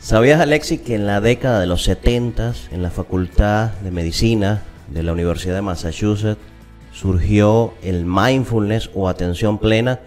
¿Sabías, Alexi, que en la década de los 70 en la Facultad de Medicina de la Universidad de Massachusetts surgió el mindfulness o atención plena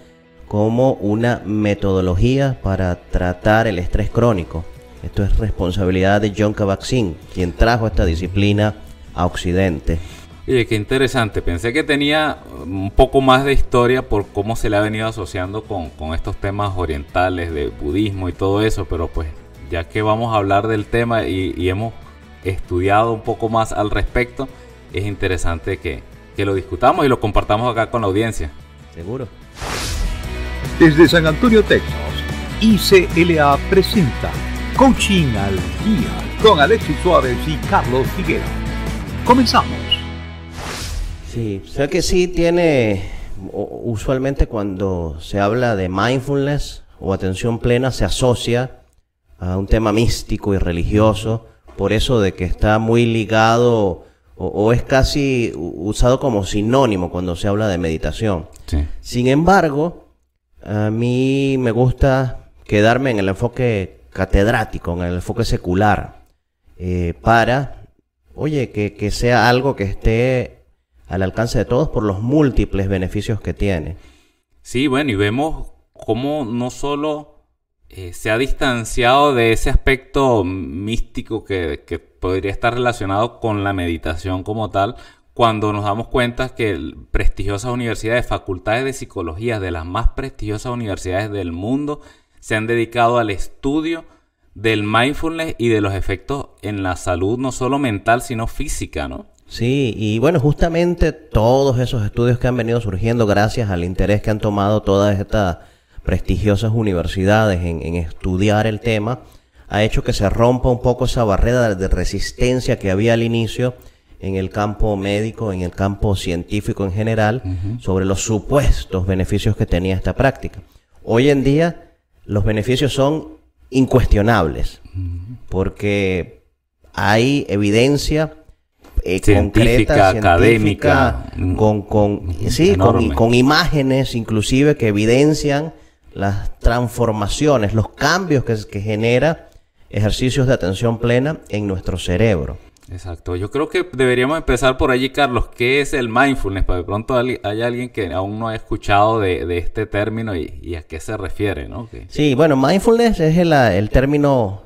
como una metodología para tratar el estrés crónico? Esto es responsabilidad de John Kabat-Zinn, quien trajo esta disciplina a Occidente. Oye, qué interesante. Pensé que tenía un poco más de historia por cómo se le ha venido asociando con, estos temas orientales de budismo y todo eso, pero pues ya que vamos a hablar del tema y, hemos estudiado un poco más al respecto, es interesante que, que lo discutamos y lo compartamos acá con la audiencia. Seguro. Desde San Antonio, Texas, ICLA presenta Coaching al Día con Alexis Suárez y Carlos Figueroa. Comenzamos. Sí, o sea que sí tiene, usualmente cuando se habla de mindfulness o atención plena se asocia a un tema místico y religioso, por eso de que está muy ligado o, es casi usado como sinónimo cuando se habla de meditación. Sin embargo, a mí me gusta quedarme en el enfoque catedrático, en el enfoque secular, eh, para, oye, que, que sea algo que esté al alcance de todos por los múltiples beneficios que tiene. Sí, bueno, y vemos cómo no solo eh, se ha distanciado de ese aspecto místico que, que, podría estar relacionado con la meditación como tal, cuando nos damos cuenta que prestigiosas universidades, facultades de psicología de las más prestigiosas universidades del mundo, se han dedicado al estudio del mindfulness y de los efectos en la salud, no solo mental, sino física, ¿no? Sí, y bueno, justamente todos esos estudios que han venido surgiendo gracias al interés que han tomado todas estas prestigiosas universidades en, estudiar el tema, ha hecho que se rompa un poco esa barrera de resistencia que había al inicio en el campo médico, en el campo científico en general, sobre los supuestos beneficios que tenía esta práctica. Hoy en día los beneficios son incuestionables, porque hay evidencia eh, científica, académica, con, con, sí, con, imágenes inclusive que evidencian las transformaciones, los cambios que, que genera ejercicios de atención plena en nuestro cerebro. Exacto, yo creo que deberíamos empezar por allí, Carlos. ¿Qué es el mindfulness? Para de pronto hay alguien que aún no ha escuchado de, este término y, a qué se refiere, ¿no? Sí, bueno, mindfulness es el, término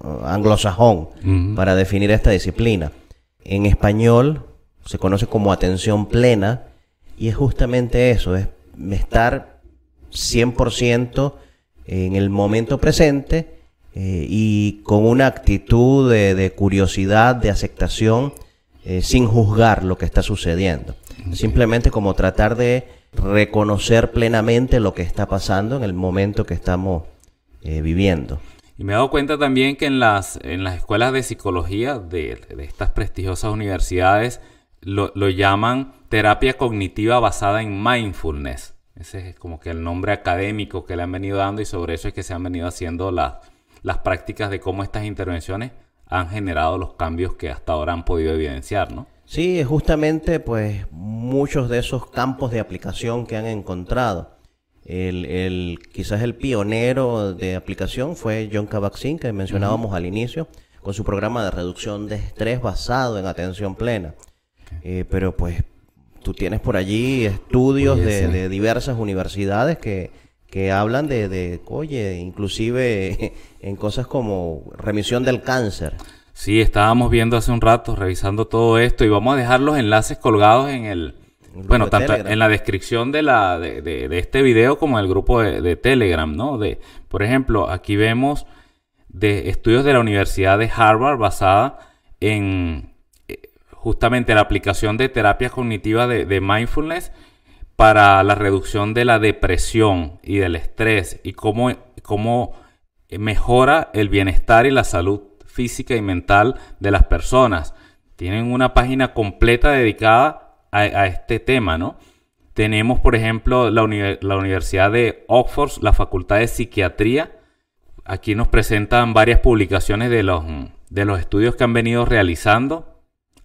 uh, anglosajón para definir esta disciplina. En español se conoce como atención plena y es justamente eso, es estar 100% en el momento presente eh, y con una actitud de, curiosidad, de aceptación, eh, sin juzgar lo que está sucediendo. Simplemente como tratar de reconocer plenamente lo que está pasando en el momento que estamos eh, viviendo. Y me he dado cuenta también que en las, en las escuelas de psicología de, estas prestigiosas universidades lo, llaman terapia cognitiva basada en mindfulness. Ese es como que el nombre académico que le han venido dando y sobre eso es que se han venido haciendo las prácticas de cómo estas intervenciones han generado los cambios que hasta ahora han podido evidenciar, ¿no? Sí, justamente pues muchos de esos campos de aplicación que han encontrado el, quizás el pionero de aplicación fue John Kabat-Zinn, que mencionábamos al inicio, con su programa de reducción de estrés basado en atención plena. Eh, pero pues tú tienes por allí estudios de, diversas universidades que, que hablan de, de, oye, inclusive en cosas como remisión del cáncer. Sí, estábamos viendo hace un rato, revisando todo esto y vamos a dejar los enlaces colgados en el, bueno, tanto en la descripción de, la, de, de, este video como en el grupo de, Telegram, ¿no? De, por ejemplo, aquí vemos de estudios de la Universidad de Harvard basada en justamente la aplicación de terapias cognitivas de, mindfulness para la reducción de la depresión y del estrés y cómo, cómo mejora el bienestar y la salud física y mental de las personas. Tienen una página completa dedicada a, este tema, ¿no? Tenemos, por ejemplo, la, Universidad de Oxford, la Facultad de Psiquiatría. Aquí nos presentan varias publicaciones de los, de los estudios que han venido realizando.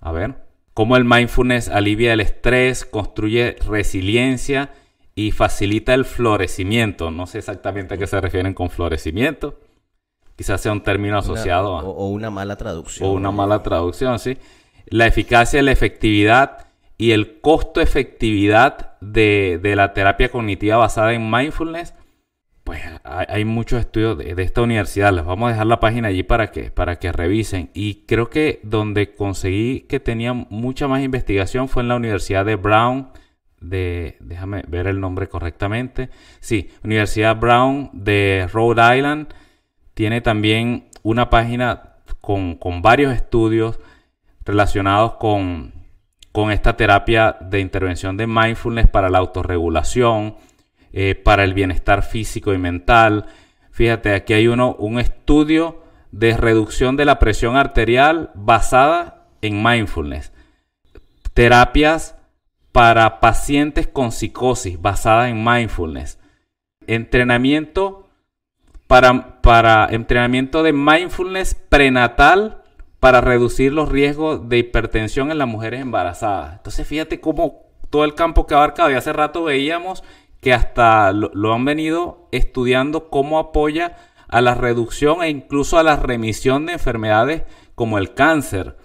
A ver, cómo el mindfulness alivia el estrés, construye resiliencia y facilita el florecimiento. No sé exactamente a qué se refieren con florecimiento, quizás sea un término asociado a... O, una mala traducción. O una mala traducción, sí. La eficacia, la efectividad y el costo-efectividad de, de, la terapia cognitiva basada en mindfulness, hay, muchos estudios de, esta universidad. Les vamos a dejar la página allí para que, para que revisen. Y creo que donde conseguí que tenía mucha más investigación fue en la Universidad de Brown de, déjame ver el nombre correctamente, sí, Universidad Brown de Rhode Island tiene también una página con, varios estudios relacionados con, con, esta terapia de intervención de mindfulness para la autorregulación, eh, para el bienestar físico y mental. Fíjate, aquí hay uno, un estudio de reducción de la presión arterial basada en mindfulness. Terapias para pacientes con psicosis basada en mindfulness. Entrenamiento para, para entrenamiento de mindfulness prenatal para reducir los riesgos de hipertensión en las mujeres embarazadas. Entonces fíjate cómo todo el campo que abarca, y hace rato veíamos que hasta lo, lo, han venido estudiando cómo apoya a la reducción e incluso a la remisión de enfermedades como el cáncer,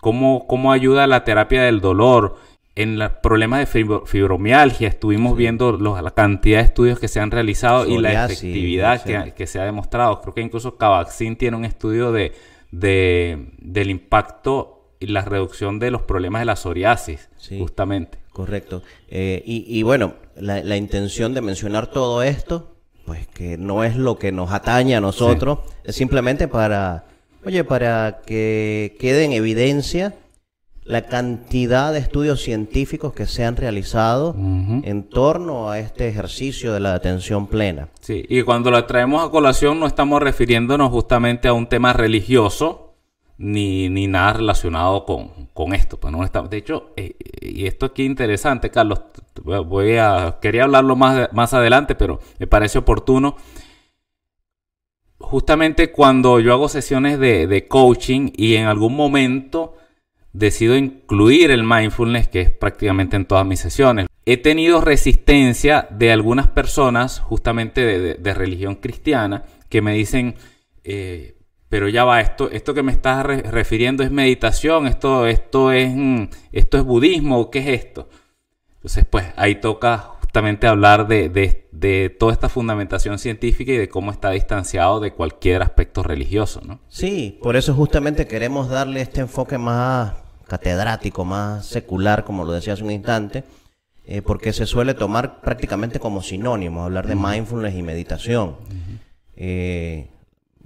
cómo, cómo ayuda a la terapia del dolor, en los problemas de fibromialgia estuvimos viendo la cantidad de estudios que se han realizado y la efectividad que, se ha demostrado. Creo que incluso Cavaxin tiene un estudio de, del impacto y la reducción de los problemas de la psoriasis, justamente. Correcto. Eh, y, bueno, la, intención de mencionar todo esto, pues que no es lo que nos atañe a nosotros, es simplemente para, oye, para que quede en evidencia la cantidad de estudios científicos que se han realizado en torno a este ejercicio de la atención plena. Sí, y cuando lo traemos a colación no estamos refiriéndonos justamente a un tema religioso ni, ni nada relacionado con, con esto. Pues no estamos, de hecho, eh, y esto aquí interesante, Carlos, voy a, quería hablarlo más, más adelante, pero me parece oportuno justamente cuando yo hago sesiones de, de, coaching y en algún momento decido incluir el mindfulness, que es prácticamente en todas mis sesiones. He tenido resistencia de algunas personas, justamente de, religión cristiana, que me dicen, eh, pero ya va, esto, esto que me estás refiriendo es meditación, esto, esto, es, mm, esto es budismo, ¿qué es esto? Entonces, pues ahí toca justamente hablar de, de, toda esta fundamentación científica y de cómo está distanciado de cualquier aspecto religioso, ¿no? Sí, por eso justamente queremos darle este enfoque más catedrático, más secular, como lo decía hace un instante, eh, porque se suele tomar prácticamente como sinónimo, hablar de mindfulness y meditación. Eh,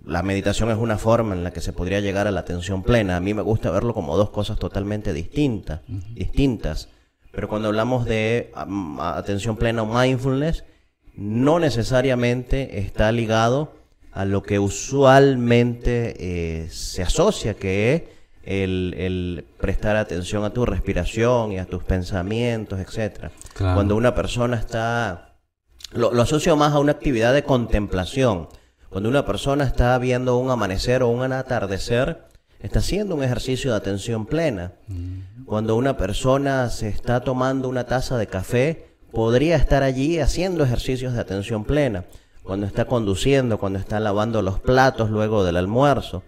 la meditación es una forma en la que se podría llegar a la atención plena. A mí me gusta verlo como dos cosas totalmente distintas, distintas. Pero cuando hablamos de atención plena o mindfulness, no necesariamente está ligado a lo que usualmente eh, se asocia, que es el, prestar atención a tu respiración y a tus pensamientos, etcétera. Cuando una persona está, lo, asocio más a una actividad de contemplación. Cuando una persona está viendo un amanecer o un atardecer, está haciendo un ejercicio de atención plena. Cuando una persona se está tomando una taza de café, podría estar allí haciendo ejercicios de atención plena. Cuando está conduciendo, cuando está lavando los platos luego del almuerzo.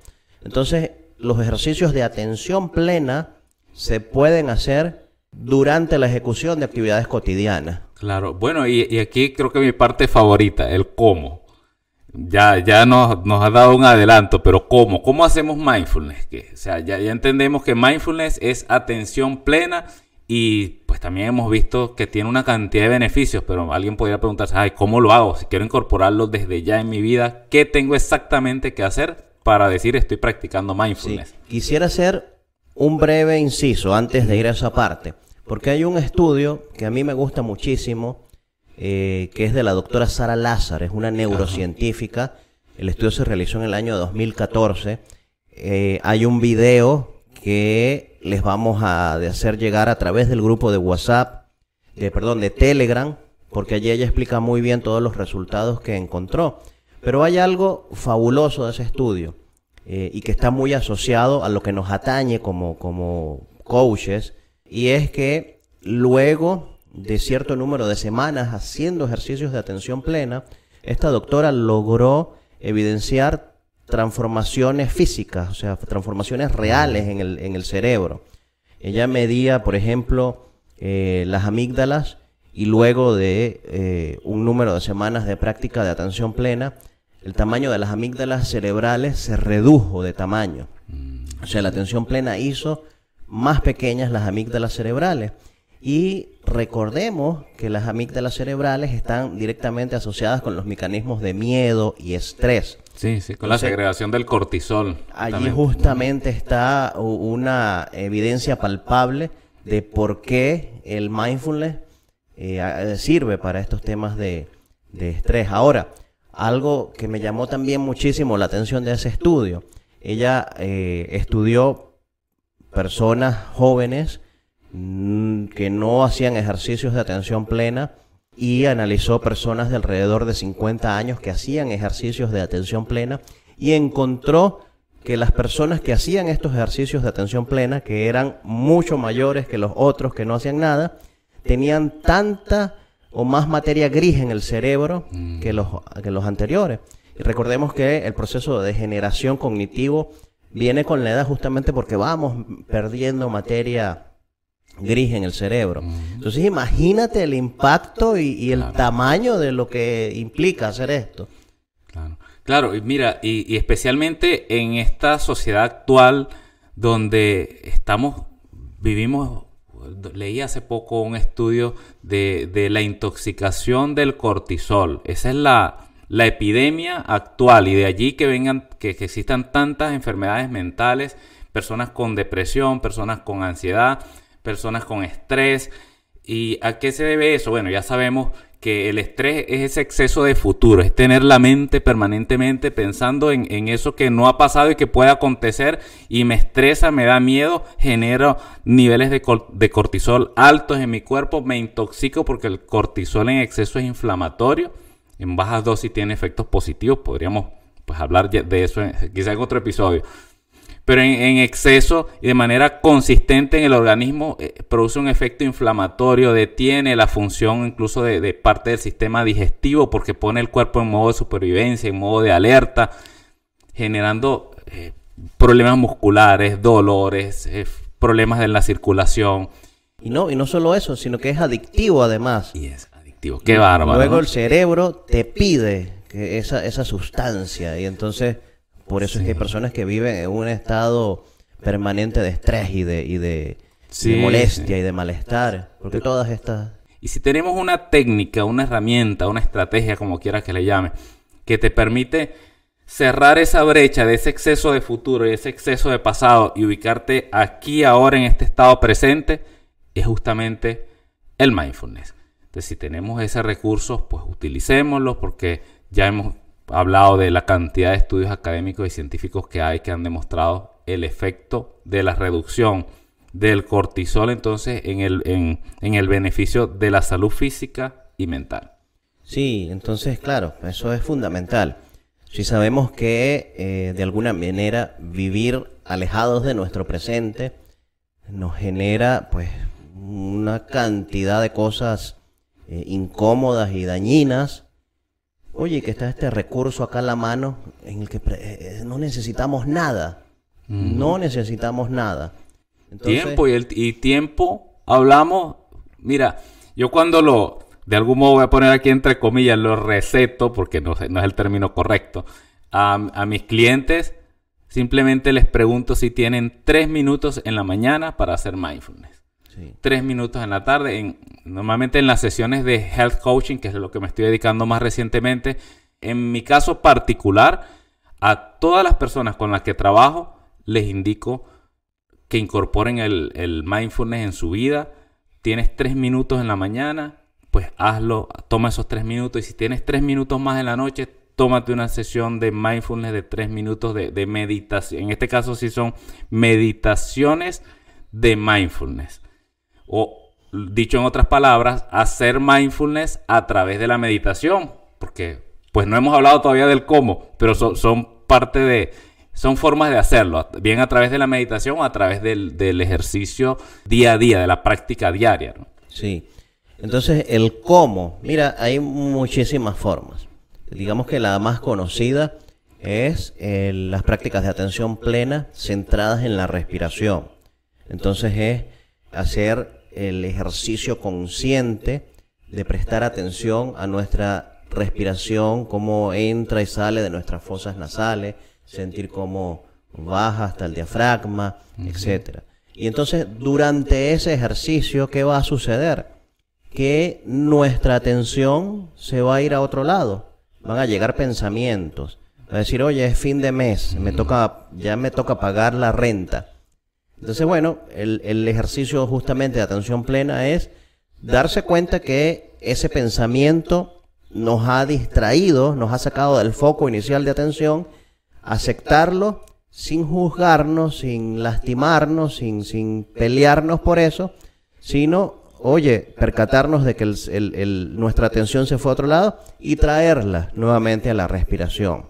Entonces, los ejercicios de atención plena se pueden hacer durante la ejecución de actividades cotidianas. Claro, bueno, y, aquí creo que mi parte favorita, el cómo. Ya, ya nos, nos ha dado un adelanto, pero ¿cómo? ¿Cómo hacemos mindfulness? O sea, ya, ya entendemos que mindfulness es atención plena y pues también hemos visto que tiene una cantidad de beneficios, pero alguien podría preguntarse, ay, ¿cómo lo hago? Si quiero incorporarlo desde ya en mi vida, ¿qué tengo exactamente que hacer? para decir estoy practicando mindfulness. Quisiera hacer un breve inciso antes de ir a esa parte, porque hay un estudio que a mí me gusta muchísimo, eh, que es de la doctora Sara Lázaro, es una neurocientífica. El estudio se realizó en el año 2014. Eh, hay un video que les vamos a hacer llegar a través del grupo de WhatsApp, de, perdón, de Telegram, porque allí ella explica muy bien todos los resultados que encontró. Pero hay algo fabuloso de ese estudio eh, y que está muy asociado a lo que nos atañe como, como coaches y es que luego de cierto número de semanas haciendo ejercicios de atención plena, esta doctora logró evidenciar transformaciones físicas, o sea, transformaciones reales en el, en el cerebro. Ella medía, por ejemplo, eh, las amígdalas y luego de eh, un número de semanas de práctica de atención plena, el tamaño de las amígdalas cerebrales se redujo de tamaño. O sea, la atención plena hizo más pequeñas las amígdalas cerebrales. Y recordemos que las amígdalas cerebrales están directamente asociadas con los mecanismos de miedo y estrés. Sí, sí, con la segregación del cortisol. Allí justamente está una evidencia palpable de por qué el mindfulness eh, sirve para estos temas de, estrés. Ahora, algo que me llamó también muchísimo la atención de ese estudio, ella eh, estudió personas jóvenes que no hacían ejercicios de atención plena y analizó personas de alrededor de 50 años que hacían ejercicios de atención plena y encontró que las personas que hacían estos ejercicios de atención plena, que eran mucho mayores que los otros que no hacían nada, tenían tanta o más materia gris en el cerebro mm. que, los, que los anteriores. Y recordemos que el proceso de degeneración cognitivo viene con la edad justamente porque vamos perdiendo materia gris en el cerebro. Entonces imagínate el impacto y, el tamaño de lo que implica hacer esto. Claro, claro y mira, y, especialmente en esta sociedad actual donde estamos, vivimos, leí hace poco un estudio de, la intoxicación del cortisol. Esa es la, la epidemia actual y de allí que vengan, que, que existan tantas enfermedades mentales, personas con depresión, personas con ansiedad, personas con estrés. ¿Y a qué se debe eso? Bueno, ya sabemos que el estrés es ese exceso de futuro, es tener la mente permanentemente pensando en, eso que no ha pasado y que puede acontecer y me estresa, me da miedo, genero niveles de, de cortisol altos en mi cuerpo, me intoxico porque el cortisol en exceso es inflamatorio, en bajas dosis tiene efectos positivos, podríamos pues hablar de eso quizá en otro episodio pero en, exceso y de manera consistente en el organismo eh, produce un efecto inflamatorio, detiene la función incluso de, parte del sistema digestivo porque pone el cuerpo en modo de supervivencia, en modo de alerta, generando eh, problemas musculares, dolores, eh, problemas en la circulación. Y no, y no solo eso, sino que es adictivo además. Y es adictivo, qué bárbaro. Luego el cerebro te pide que esa, esa sustancia y entonces por eso es que hay personas que viven en un estado permanente de estrés y de, y de, molestia y de malestar. Porque todas estas... Y si tenemos una técnica, una herramienta, una estrategia, como quieras que le llame, que te permite cerrar esa brecha de ese exceso de futuro y ese exceso de pasado y ubicarte aquí ahora en este estado presente, es justamente el mindfulness. Entonces, si tenemos ese recurso, pues utilicémoslo porque ya hemos hablado de la cantidad de estudios académicos y científicos que hay que han demostrado el efecto de la reducción del cortisol entonces en el, en, el beneficio de la salud física y mental. Sí, entonces claro, eso es fundamental. Si sabemos que eh, de alguna manera vivir alejados de nuestro presente nos genera pues una cantidad de cosas eh, incómodas y dañinas, Oye, que está este recurso acá en la mano en el que eh, no necesitamos nada. No necesitamos nada. tiempo y, el, y tiempo, hablamos, mira, yo cuando lo, de algún modo voy a poner aquí entre comillas, lo receto, porque no, no es el término correcto, a, a mis clientes, simplemente les pregunto si tienen tres minutos en la mañana para hacer mindfulness. Tres minutos en la tarde. En, normalmente en las sesiones de health coaching, que es lo que me estoy dedicando más recientemente, en mi caso particular, a todas las personas con las que trabajo, les indico que incorporen el, mindfulness en su vida. Tienes tres minutos en la mañana, pues hazlo, toma esos tres minutos. Y si tienes tres minutos más en la noche, tómate una sesión de mindfulness de tres minutos de, de meditación. En este caso sí son meditaciones de mindfulness. O dicho en otras palabras, hacer mindfulness a través de la meditación. Porque pues no hemos hablado todavía del cómo, pero son, parte de, son formas de hacerlo, bien a través de la meditación o a través del, ejercicio día a día, de la práctica diaria. Sí. Entonces, el cómo, mira, hay muchísimas formas. Digamos que la más conocida es eh, las prácticas de atención plena centradas en la respiración. Entonces es hacer el ejercicio consciente de prestar atención a nuestra respiración, cómo entra y sale de nuestras fosas nasales, sentir cómo baja hasta el diafragma, etcétera. Y entonces, durante ese ejercicio, ¿qué va a suceder? Que nuestra atención se va a ir a otro lado. Van a llegar pensamientos. Va a decir, oye, es fin de mes, me toca, ya me toca pagar la renta. Entonces, bueno, el, el ejercicio justamente de atención plena es darse cuenta que ese pensamiento nos ha distraído, nos ha sacado del foco inicial de atención, aceptarlo sin juzgarnos, sin lastimarnos, sin, sin pelearnos por eso, sino, oye, percatarnos de que el, nuestra atención se fue a otro lado y traerla nuevamente a la respiración.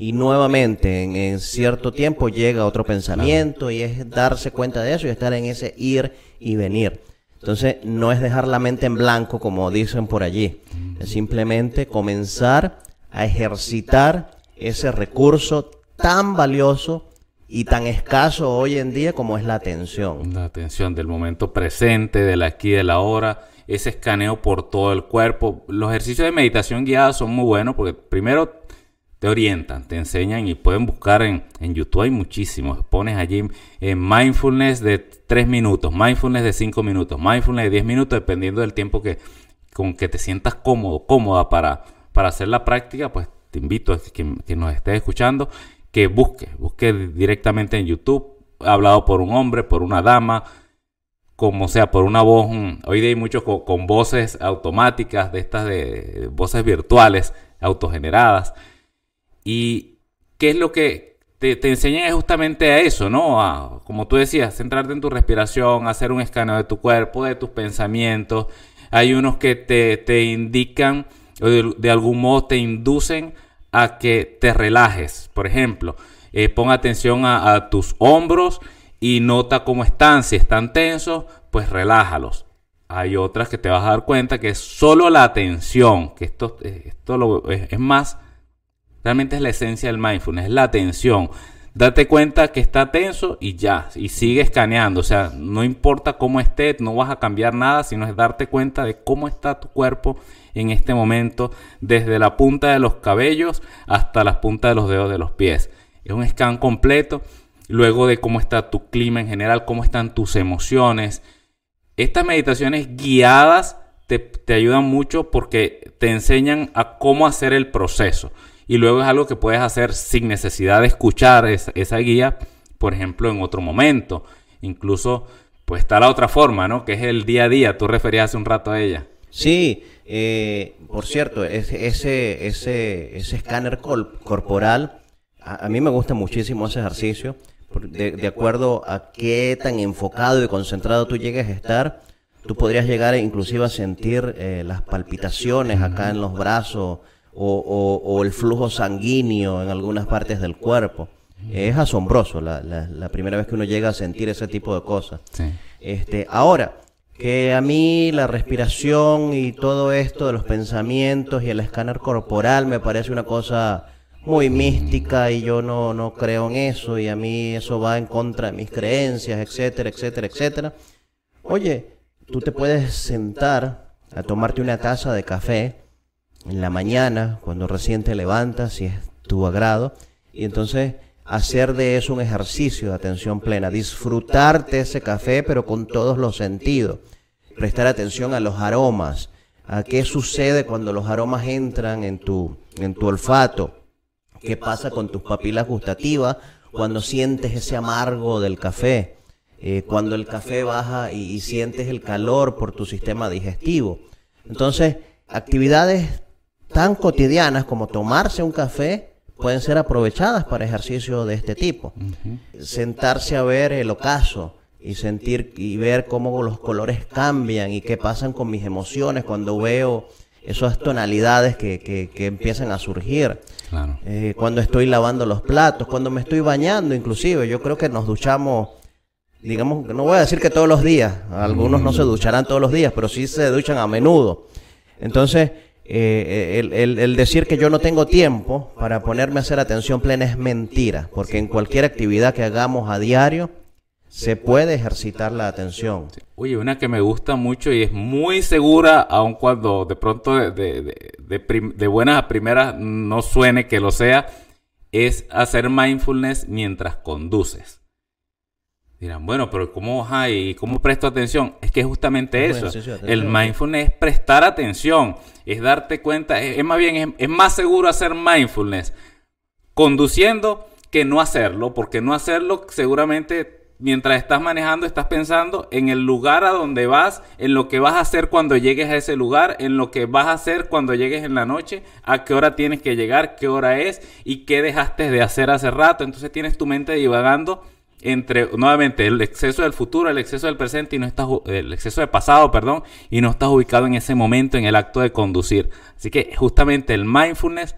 Y nuevamente en, cierto tiempo llega otro pensamiento y es darse cuenta de eso y estar en ese ir y venir. Entonces no es dejar la mente en blanco como dicen por allí, es simplemente comenzar a ejercitar ese recurso tan valioso y tan escaso hoy en día como es la atención. La atención del momento presente, del aquí, de la hora, ese escaneo por todo el cuerpo. Los ejercicios de meditación guiada son muy buenos porque primero te orientan, te enseñan y pueden buscar en, en YouTube, hay muchísimos. Pones allí en mindfulness de 3 minutos, mindfulness de 5 minutos, mindfulness de 10 minutos, dependiendo del tiempo que, con que te sientas cómodo, cómoda para, para hacer la práctica, pues te invito a que, que nos estés escuchando que busque, busque directamente en YouTube, hablado por un hombre, por una dama, como sea, por una voz. Hoy día hay muchos con, voces automáticas, de estas de voces virtuales, autogeneradas. Y qué es lo que te, te enseñan es justamente a eso, ¿no? A, como tú decías, centrarte en tu respiración, hacer un escaneo de tu cuerpo, de tus pensamientos. Hay unos que te, te indican, o de algún modo te inducen a que te relajes. Por ejemplo, eh, pon atención a, tus hombros y nota cómo están. Si están tensos, pues relájalos. Hay otras que te vas a dar cuenta que es solo la atención, que esto, eh, esto es, más, realmente es la esencia del mindfulness, es la atención. Date cuenta que está tenso y ya, y sigue escaneando. O sea, no importa cómo esté, no vas a cambiar nada, sino es darte cuenta de cómo está tu cuerpo en este momento, desde la punta de los cabellos hasta las puntas de los dedos de los pies. Es un scan completo, luego de cómo está tu clima en general, cómo están tus emociones. Estas meditaciones guiadas te, ayudan mucho porque te enseñan a cómo hacer el proceso. Y luego es algo que puedes hacer sin necesidad de escuchar esa, guía, por ejemplo, en otro momento. Incluso, pues está la otra forma, ¿no? Que es el día a día. Tú referías hace un rato a ella. Sí, eh, por cierto, ese, ese, ese, escáner corporal, a, mí me gusta muchísimo ese ejercicio, de, acuerdo a qué tan enfocado y concentrado tú llegues a estar, tú podrías llegar inclusive a sentir eh, las palpitaciones acá en los brazos o, el flujo sanguíneo en algunas partes del cuerpo. Es asombroso la, la, primera vez que uno llega a sentir ese tipo de cosas. Este, ahora, que a mí la respiración y todo esto de los pensamientos y el escáner corporal me parece una cosa muy mística y yo no, no creo en eso y a mí eso va en contra de mis creencias, etcétera, etcétera, etcétera. Oye, tú te puedes sentar a tomarte una taza de café en la mañana, cuando recién te levantas, si es tu agrado, y entonces hacer de eso un ejercicio de atención plena, disfrutarte ese café pero con todos los sentidos, prestar atención a los aromas, a qué sucede cuando los aromas entran en tu, en tu olfato, qué pasa con tus papilas gustativas cuando sientes ese amargo del café, eh, cuando el café baja y sientes el calor por tu sistema digestivo. Entonces, actividades tan cotidianas como tomarse un café pueden ser aprovechadas para ejercicios de este tipo. Sentarse a ver el ocaso y sentir y ver cómo los colores cambian y qué pasan con mis emociones cuando veo esas tonalidades que, que, empiezan a surgir. Eh, cuando estoy lavando los platos, cuando me estoy bañando inclusive. Yo creo que nos duchamos, digamos, no voy a decir que todos los días, algunos no se ducharán todos los días, pero sí se duchan a menudo. Entonces, eh, el, decir que yo no tengo tiempo para ponerme a hacer atención plena es mentira, porque en cualquier actividad que hagamos a diario se puede ejercitar la atención. Oye, una que me gusta mucho y es muy segura, aun cuando de pronto de, de buenas a primeras no suene que lo sea, es hacer mindfulness mientras conduces. Dirán, bueno, pero ¿cómo, hay? ¿cómo presto atención? Es que es justamente eso. El mindfulness es prestar atención, es darte cuenta, es, más bien, es, más seguro hacer mindfulness conduciendo que no hacerlo, porque no hacerlo seguramente mientras estás manejando estás pensando en el lugar a donde vas, en lo que vas a hacer cuando llegues a ese lugar, en lo que vas a hacer cuando llegues en la noche, a qué hora tienes que llegar, qué hora es y qué dejaste de hacer hace rato. Entonces tienes tu mente divagando entre nuevamente el exceso del futuro, el exceso del presente y no estás el exceso del pasado, perdón, y no estás ubicado en ese momento en el acto de conducir. Así que justamente el mindfulness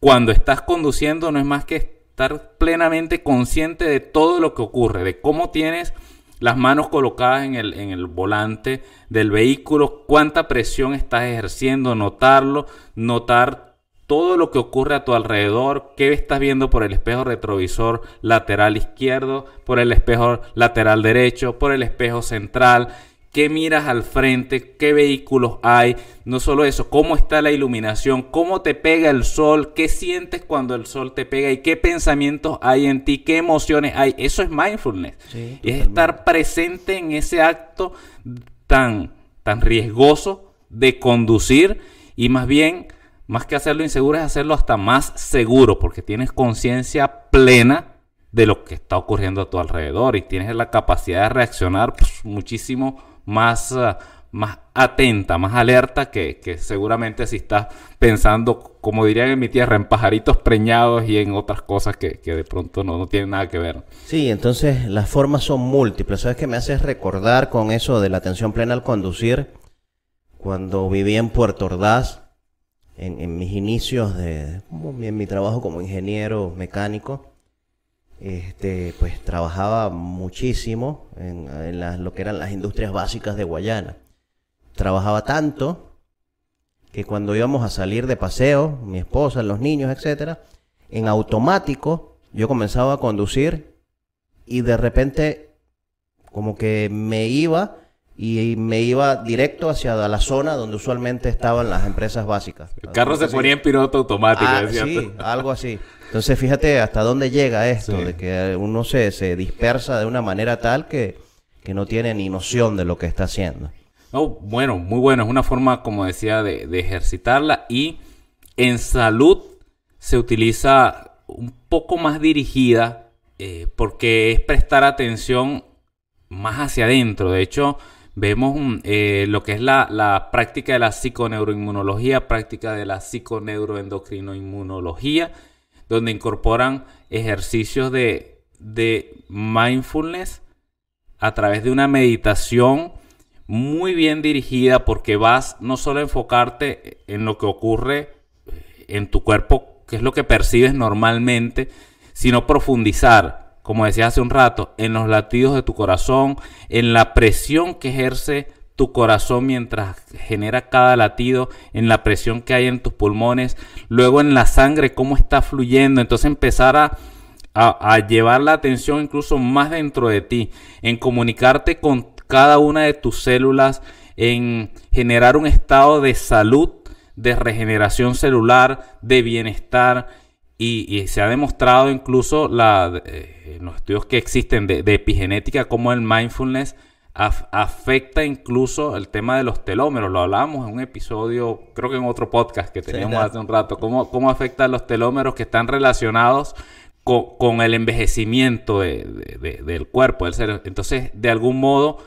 cuando estás conduciendo no es más que estar plenamente consciente de todo lo que ocurre, de cómo tienes las manos colocadas en el, en el volante del vehículo, cuánta presión estás ejerciendo, notarlo, notar todo lo que ocurre a tu alrededor, qué estás viendo por el espejo retrovisor lateral izquierdo, por el espejo lateral derecho, por el espejo central, qué miras al frente, qué vehículos hay, no solo eso, cómo está la iluminación, cómo te pega el sol, qué sientes cuando el sol te pega y qué pensamientos hay en ti, qué emociones hay. Eso es mindfulness. y es estar presente en ese acto tan, tan riesgoso de conducir y más bien más que hacerlo inseguro es hacerlo hasta más seguro, porque tienes conciencia plena de lo que está ocurriendo a tu alrededor y tienes la capacidad de reaccionar pues, muchísimo más, ah, más atenta, más alerta que, seguramente si estás pensando, como dirían en mi tierra, en pajaritos preñados y en otras cosas que, de pronto no, no tienen nada que ver. Sí, entonces las formas son múltiples. ¿Sabes que me haces recordar con eso de la atención plena al conducir? Cuando viví en Puerto Ordaz, en, mis inicios de en mi trabajo como ingeniero mecánico, este, pues trabajaba muchísimo en, en lo que eran las industrias básicas de Guayana. Trabajaba tanto que cuando íbamos a salir de paseo, mi esposa, los niños, etcétera, en automático yo comenzaba a conducir y de repente como que me iba y me iba directo hacia la zona donde usualmente estaban las empresas básicas. El carro se ponía en piloto automático. Ah, sí, algo así. Entonces fíjate hasta dónde llega esto, de que uno se, se, dispersa de una manera tal que, que, no tiene ni noción de lo que está haciendo. No, bueno, muy bueno. Es una forma, como decía, de, de ejercitarla y en salud se utiliza un poco más dirigida eh, porque es prestar atención más hacia adentro. De hecho, vemos eh, lo que es la, práctica de la psiconeuroinmunología, práctica de la psiconeuroendocrinoinmunología, donde incorporan ejercicios de, mindfulness a través de una meditación muy bien dirigida porque vas no solo a enfocarte en lo que ocurre en tu cuerpo, que es lo que percibes normalmente, sino profundizar como decía hace un rato, en los latidos de tu corazón, en la presión que ejerce tu corazón mientras genera cada latido, en la presión que hay en tus pulmones, luego en la sangre, cómo está fluyendo. Entonces empezar a, a, llevar la atención incluso más dentro de ti, en comunicarte con cada una de tus células, en generar un estado de salud, de regeneración celular, de bienestar. Y, se ha demostrado incluso la, eh, los estudios que existen de, epigenética, como el mindfulness afecta incluso el tema de los telómeros. Lo hablábamos en un episodio, creo que en otro podcast que teníamos hace un rato, cómo, cómo afectan los telómeros que están relacionados con, el envejecimiento del cuerpo, del ser. Entonces, de algún modo,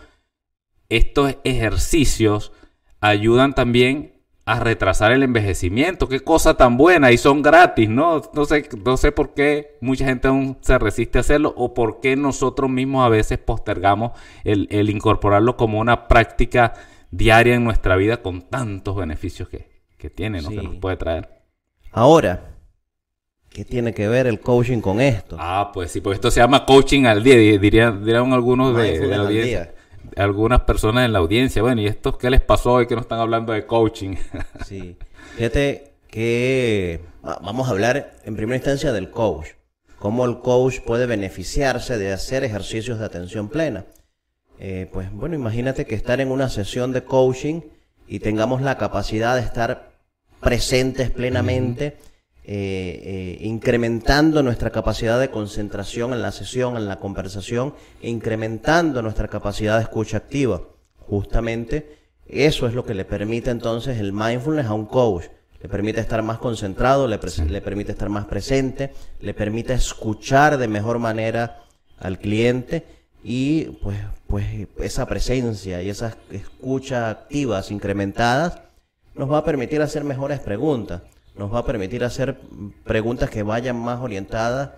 estos ejercicios ayudan también a retrasar el envejecimiento. Qué cosa tan buena y son gratis, ¿no? No sé, no sé por qué mucha gente aún se resiste a hacerlo o por qué nosotros mismos a veces postergamos el, incorporarlo como una práctica diaria en nuestra vida con tantos beneficios que, tiene, ¿no? Que nos puede traer. Ahora, ¿qué tiene que ver el coaching con esto? Ah, pues sí, pues esto se llama coaching al día, dirían, dirían algunos de, de la audiencia. Algunas personas en la audiencia, bueno, ¿y estos qué les pasó hoy que no están hablando de coaching? sí, fíjate que vamos a hablar en primera instancia del coach, cómo el coach puede beneficiarse de hacer ejercicios de atención plena. Eh, pues bueno, imagínate que estar en una sesión de coaching y tengamos la capacidad de estar presentes plenamente, eh, eh, incrementando nuestra capacidad de concentración en la sesión, en la conversación, incrementando nuestra capacidad de escucha activa. Justamente eso es lo que le permite entonces el mindfulness a un coach. Le permite estar más concentrado, le, le permite estar más presente, le permite escuchar de mejor manera al cliente y pues, pues esa presencia y esas escuchas activas incrementadas nos va a permitir hacer mejores preguntas, nos va a permitir hacer preguntas que vayan más orientadas,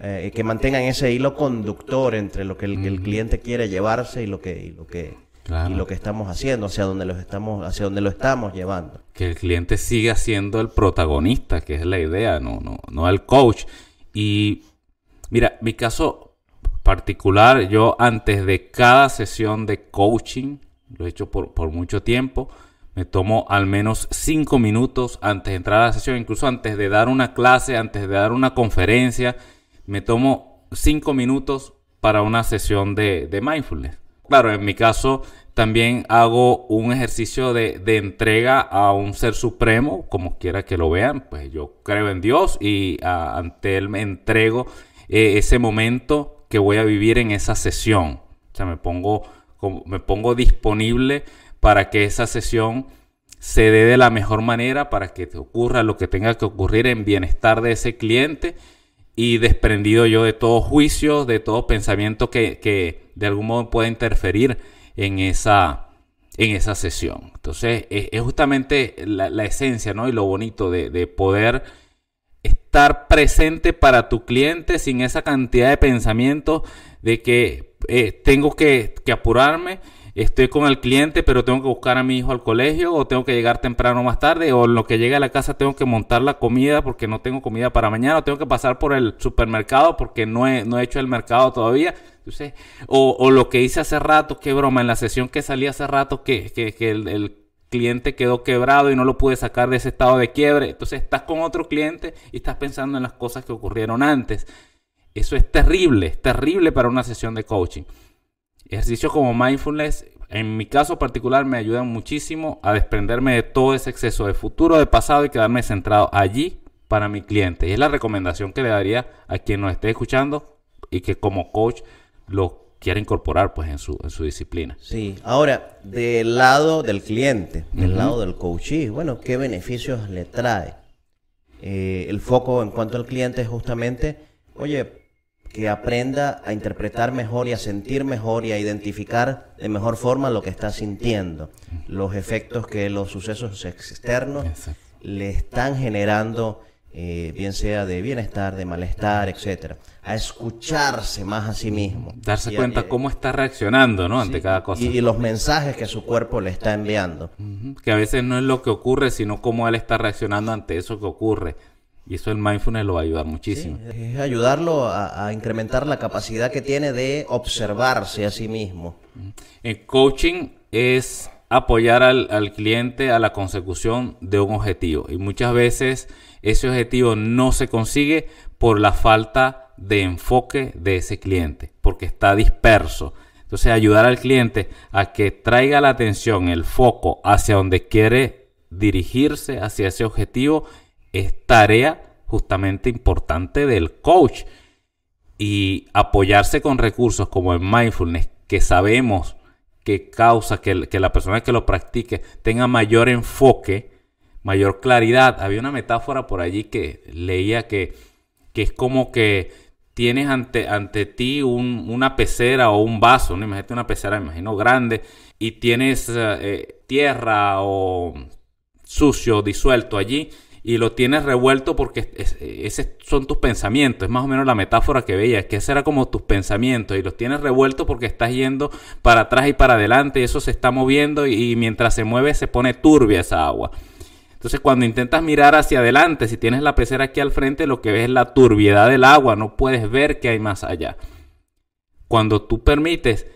eh, que mantengan ese hilo conductor entre lo que el, cliente quiere llevarse y lo que, y lo que y lo que estamos haciendo, hacia donde los estamos, hacia donde lo estamos llevando. Que el cliente siga siendo el protagonista, que es la idea, no, no, no el coach. Y mira, mi caso particular, yo antes de cada sesión de coaching, lo he hecho por, por mucho tiempo, me tomo al menos cinco minutos antes de entrar a la sesión, incluso antes de dar una clase, antes de dar una conferencia, me tomo cinco minutos para una sesión de, mindfulness. Claro, en mi caso también hago un ejercicio de, de, entrega a un ser supremo, como quiera que lo vean, pues yo creo en Dios y ante Él me entrego eh, ese momento que voy a vivir en esa sesión. O sea, me pongo, me pongo disponible para que esa sesión se dé de la mejor manera, para que te ocurra lo que tenga que ocurrir en bienestar de ese cliente y desprendido yo de todo juicio, de todo pensamiento que, de algún modo pueda interferir en esa, en esa sesión. Entonces, es, justamente la, esencia ¿no? y lo bonito de, de poder estar presente para tu cliente sin esa cantidad de pensamiento de que eh, tengo que, apurarme, estoy con el cliente, pero tengo que buscar a mi hijo al colegio, o tengo que llegar temprano más tarde, o en lo que llegue a la casa tengo que montar la comida porque no tengo comida para mañana, o tengo que pasar por el supermercado porque no he, no he hecho el mercado todavía. o, lo que hice hace rato, qué broma, en la sesión que salí hace rato, que, que, el, el cliente quedó quebrado y no lo pude sacar de ese estado de quiebre. Entonces estás con otro cliente y estás pensando en las cosas que ocurrieron antes. Eso es terrible, terrible para una sesión de coaching. Ejercicios como mindfulness, en mi caso particular, me ayudan muchísimo a desprenderme de todo ese exceso de futuro, de pasado y quedarme centrado allí para mi cliente. Y es la recomendación que le daría a quien nos esté escuchando y que como coach lo quiere incorporar pues en su, en su disciplina. Sí, ahora, del lado del cliente, del lado del coachee, bueno, ¿qué beneficios le trae? Eh, el foco en cuanto al cliente es justamente, oye, que aprenda a interpretar mejor y a sentir mejor y a identificar de mejor forma lo que está sintiendo, los efectos que los sucesos externos le están generando eh, bien sea de bienestar, de malestar, etcétera, a escucharse más a sí mismo. Darse cuenta cómo está reaccionando, ¿no? Ante cada cosa. Y, los mensajes que su cuerpo le está enviando. Que a veces no es lo que ocurre, sino cómo él está reaccionando ante eso que ocurre. Y eso el mindfulness lo va a ayudar muchísimo. es ayudarlo a, incrementar la capacidad que tiene de observarse a sí mismo. En coaching es apoyar al, al cliente a la consecución de un objetivo. Y muchas veces ese objetivo no se consigue por la falta de enfoque de ese cliente, porque está disperso. Entonces, ayudar al cliente a que traiga la atención, el foco hacia donde quiere dirigirse, hacia ese objetivo, es tarea justamente importante del coach. Y apoyarse con recursos como el mindfulness, que sabemos que causa que, la persona que lo practique tenga mayor enfoque, mayor claridad. Había una metáfora por allí que leía que, que es como que tienes ante, ante ti una pecera o un vaso, ¿no? imagínate una pecera, me imagino, grande, y tienes eh, tierra o sucio disuelto allí y lo tienes revuelto porque esos son tus pensamientos. Es más o menos la metáfora que veía, que ese era como tus pensamientos y los tienes revueltos porque estás yendo para atrás y para adelante y eso se está moviendo y mientras se mueve se pone turbia esa agua. Entonces cuando intentas mirar hacia adelante, si tienes la pecera aquí al frente, lo que ves es la turbiedad del agua, no puedes ver qué hay más allá. Cuando tú permites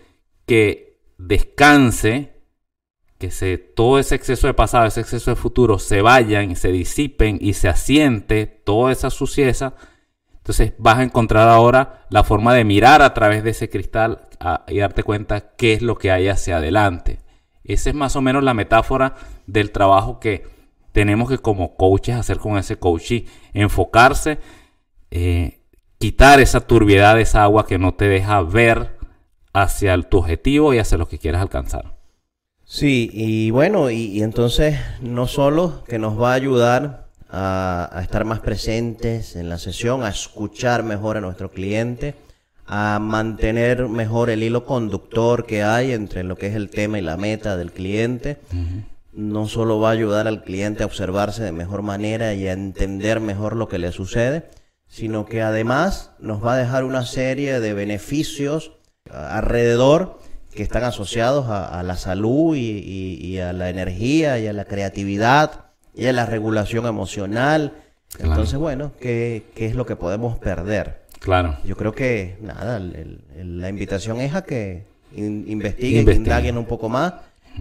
que descanse, que se, todo ese exceso de pasado, ese exceso de futuro se vayan, se disipen y se asiente toda esa suciedad, entonces vas a encontrar ahora la forma de mirar a través de ese cristal y darte cuenta qué es lo que hay hacia adelante. Esa es más o menos la metáfora del trabajo que tenemos que como coaches hacer con ese coaching. Enfocarse, eh, quitar esa turbiedad, esa agua que no te deja ver hacia tu objetivo y hacia lo que quieres alcanzar. Sí, y bueno, y, entonces no solo que nos va a ayudar a, a, estar más presentes en la sesión, a escuchar mejor a nuestro cliente, a mantener mejor el hilo conductor que hay entre lo que es el tema y la meta del cliente. No solo va a ayudar al cliente a observarse de mejor manera y a entender mejor lo que le sucede, sino que además nos va a dejar una serie de beneficios alrededor que están asociados a, la salud y, a la energía y a la creatividad y a la regulación emocional. Entonces, bueno, ¿qué, ¿qué es lo que podemos perder? Claro. Yo creo que, nada, la invitación es a que investiguen, indaguen un poco más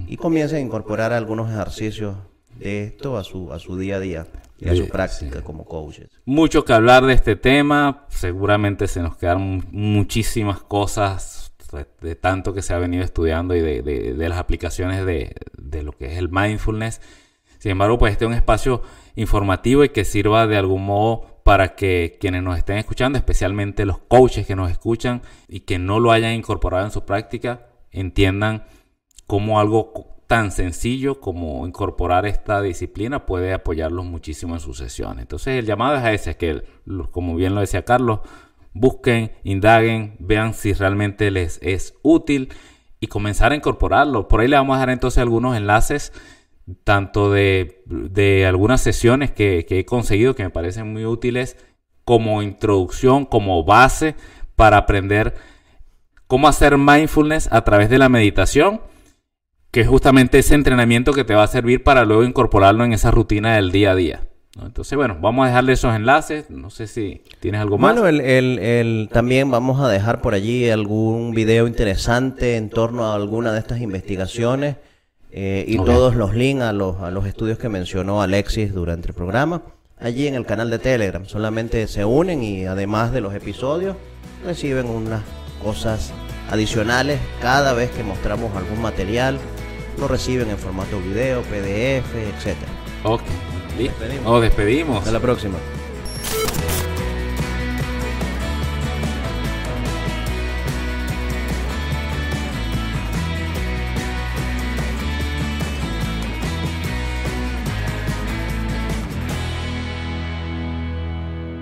y comiencen a incorporar algunos ejercicios de esto a su, a su día a día y a su práctica como coaches. Mucho que hablar de este tema, seguramente se nos quedan muchísimas cosas de, tanto que se ha venido estudiando y de, de las aplicaciones de, lo que es el mindfulness. Sin embargo, pues este es un espacio informativo y que sirva de algún modo para que quienes nos estén escuchando, especialmente los coaches que nos escuchan y que no lo hayan incorporado en su práctica, entiendan cómo algo tan sencillo como incorporar esta disciplina puede apoyarlos muchísimo en sus sesiones. Entonces el llamado es a ese, que como bien lo decía Carlos, busquen, indaguen, vean si realmente les es útil y comenzar a incorporarlo. Por ahí le vamos a dejar entonces algunos enlaces tanto de, algunas sesiones que, he conseguido que me parecen muy útiles como introducción, como base para aprender cómo hacer mindfulness a través de la meditación, que es justamente ese entrenamiento que te va a servir para luego incorporarlo en esa rutina del día a día. Entonces, bueno, vamos a dejarle esos enlaces. No sé si tienes algo más. Bueno, el, también vamos a dejar por allí algún video interesante en torno a alguna de estas investigaciones. Eh, y todos los links a los, a los estudios que mencionó Alexis durante el programa, allí en el canal de Telegram. Solamente se unen y además de los episodios, reciben unas cosas adicionales cada vez que mostramos algún material. Lo reciben en formato video, PDF, etc. Ok, Nos despedimos. Hasta la próxima.